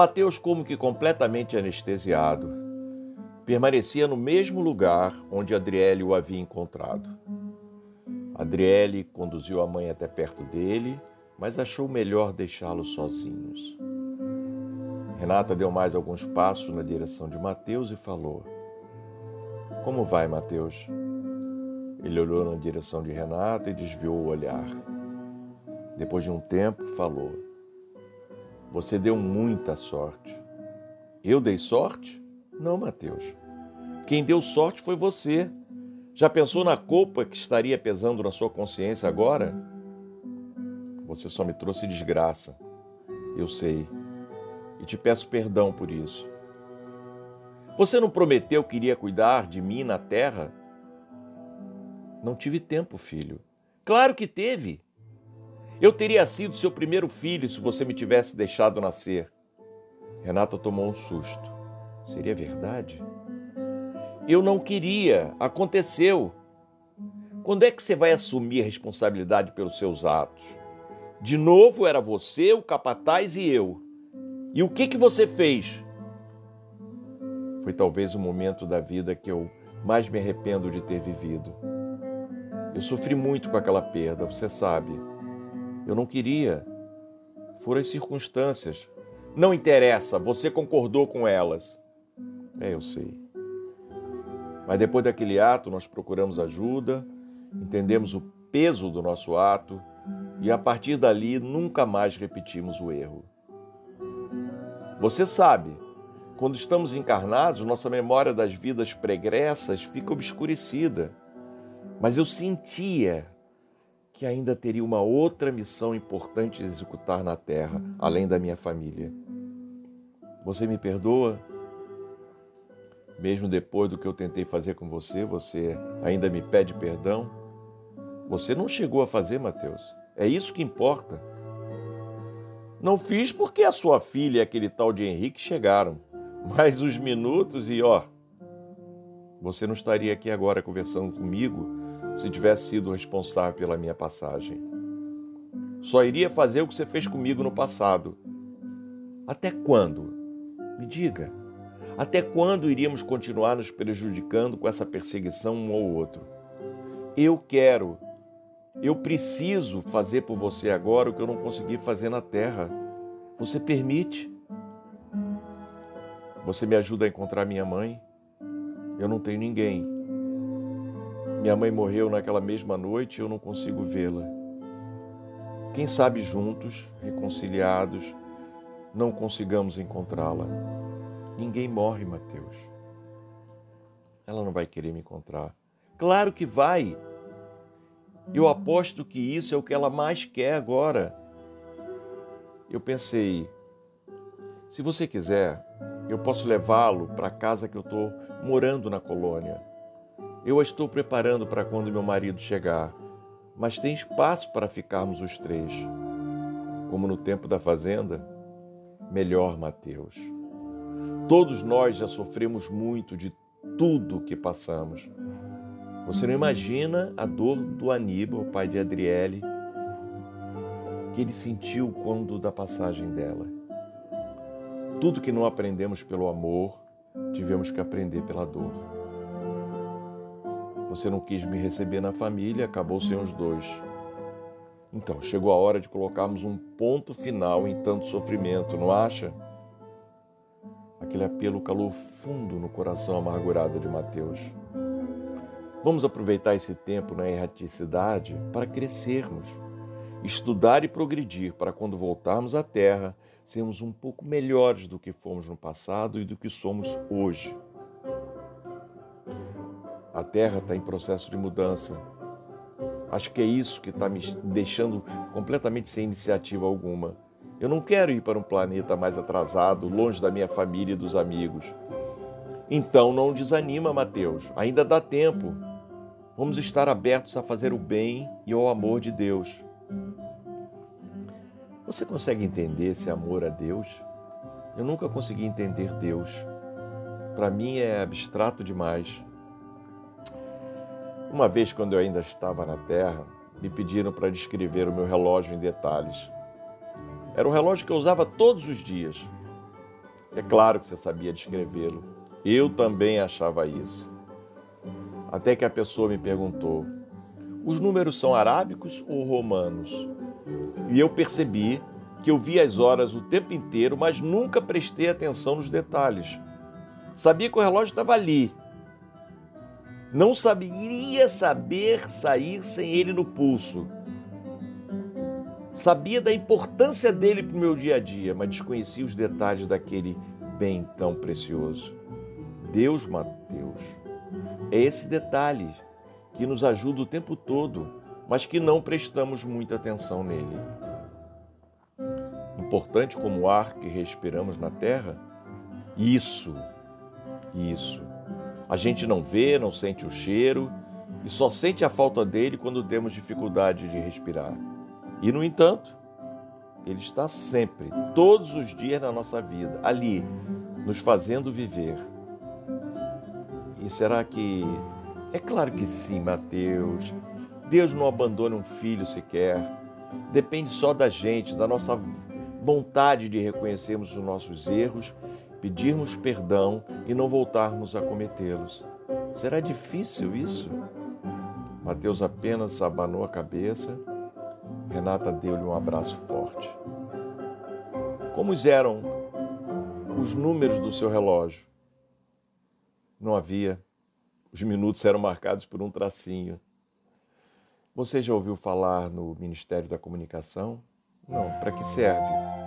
Mateus, como que completamente anestesiado, permanecia no mesmo lugar onde Adriele o havia encontrado. Adriele conduziu a mãe até perto dele, mas achou melhor deixá-los sozinhos. Renata deu mais alguns passos na direção de Mateus e falou: Como vai, Mateus? Ele olhou na direção de Renata e desviou o olhar. Depois de um tempo, falou: Você deu muita sorte. Eu dei sorte? Não, Mateus. Quem deu sorte foi você. Já pensou na culpa que estaria pesando na sua consciência agora? Você só me trouxe desgraça. Eu sei e te peço perdão por isso. Você não prometeu que iria cuidar de mim na terra? Não tive tempo, filho. Claro que teve. Eu teria sido seu primeiro filho se você me tivesse deixado nascer. Renata tomou um susto. Seria verdade? Eu não queria. Aconteceu. Quando é que você vai assumir a responsabilidade pelos seus atos? De novo era você, o capataz e eu. E o que que você fez? Foi talvez o momento da vida que eu mais me arrependo de ter vivido. Eu sofri muito com aquela perda, você sabe. Eu não queria. Foram as circunstâncias. Não interessa, você concordou com elas. É, eu sei. Mas depois daquele ato, nós procuramos ajuda, entendemos o peso do nosso ato e a partir dali nunca mais repetimos o erro. Você sabe, quando estamos encarnados, nossa memória das vidas pregressas fica obscurecida. Mas eu sentia que ainda teria uma outra missão importante a executar na Terra, além da minha família. Você me perdoa? Mesmo depois do que eu tentei fazer com você, você ainda me pede perdão? Você não chegou a fazer, Mateus. É isso que importa. Não fiz porque a sua filha e aquele tal de Henrique chegaram. Mas os minutos e ó, você não estaria aqui agora conversando comigo se tivesse sido responsável pela minha passagem. Só iria fazer o que você fez comigo no passado. Até quando? Me diga. Até quando iríamos continuar nos prejudicando com essa perseguição um ao outro? Eu quero eu preciso fazer por você agora o que eu não consegui fazer na terra. Você permite? Você me ajuda a encontrar minha mãe? Eu não tenho ninguém. Minha mãe morreu naquela mesma noite e eu não consigo vê-la. Quem sabe juntos, reconciliados, não consigamos encontrá-la. Ninguém morre, Mateus. Ela não vai querer me encontrar. Claro que vai. Eu aposto que isso é o que ela mais quer agora. Eu pensei, se você quiser, eu posso levá-lo para a casa que eu estou morando na colônia. Eu a estou preparando para quando meu marido chegar, mas tem espaço para ficarmos os três. Como no tempo da fazenda? Melhor, Mateus. Todos nós já sofremos muito de tudo que passamos. Você não imagina a dor do Aníbal, pai de Adriele, que ele sentiu quando da passagem dela. Tudo que não aprendemos pelo amor, tivemos que aprender pela dor. Você não quis me receber na família, acabou sem os dois. Então, chegou a hora de colocarmos um ponto final em tanto sofrimento, não acha? Aquele apelo calou fundo no coração amargurado de Mateus. Vamos aproveitar esse tempo na erraticidade para crescermos, estudar e progredir para quando voltarmos à Terra sermos um pouco melhores do que fomos no passado e do que somos hoje. A Terra está em processo de mudança. Acho que é isso que está me deixando completamente sem iniciativa alguma. Eu não quero ir para um planeta mais atrasado, longe da minha família e dos amigos. Então não desanima, Mateus. Ainda dá tempo. Vamos estar abertos a fazer o bem e ao amor de Deus. Você consegue entender esse amor a Deus? Eu nunca consegui entender Deus. Para mim é abstrato demais. Uma vez, quando eu ainda estava na Terra, me pediram para descrever o meu relógio em detalhes. Era o relógio que eu usava todos os dias. É claro que você sabia descrevê-lo. Eu também achava isso. Até que a pessoa me perguntou: os números são arábicos ou romanos? E eu percebi que eu via as horas o tempo inteiro, mas nunca prestei atenção nos detalhes. Sabia que o relógio estava ali. Não saberia saber sair sem ele no pulso. Sabia da importância dele para o meu dia a dia, mas desconhecia os detalhes daquele bem tão precioso. Deus, Mateus, é esse detalhe que nos ajuda o tempo todo, mas que não prestamos muita atenção nele importante como o ar que respiramos na terra? Isso, isso. A gente não vê, não sente o cheiro e só sente a falta dele quando temos dificuldade de respirar. E, no entanto, ele está sempre, todos os dias na nossa vida, ali, nos fazendo viver. E será que. É claro que sim, Mateus. Deus não abandona um filho sequer. Depende só da gente, da nossa vontade de reconhecermos os nossos erros, pedirmos perdão e não voltarmos a cometê-los. Será difícil isso? Mateus apenas abanou a cabeça. Renata deu-lhe um abraço forte. Como eram os números do seu relógio? Não havia. Os minutos eram marcados por um tracinho. Você já ouviu falar no Ministério da Comunicação? Não, para que serve?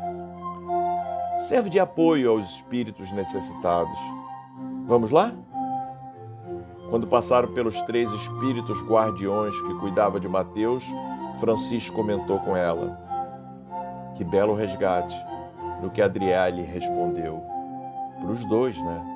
Serve de apoio aos espíritos necessitados. Vamos lá? Quando passaram pelos três espíritos guardiões que cuidava de Mateus, Francisco comentou com ela: Que belo resgate! No que Adriele respondeu: Para os dois, né?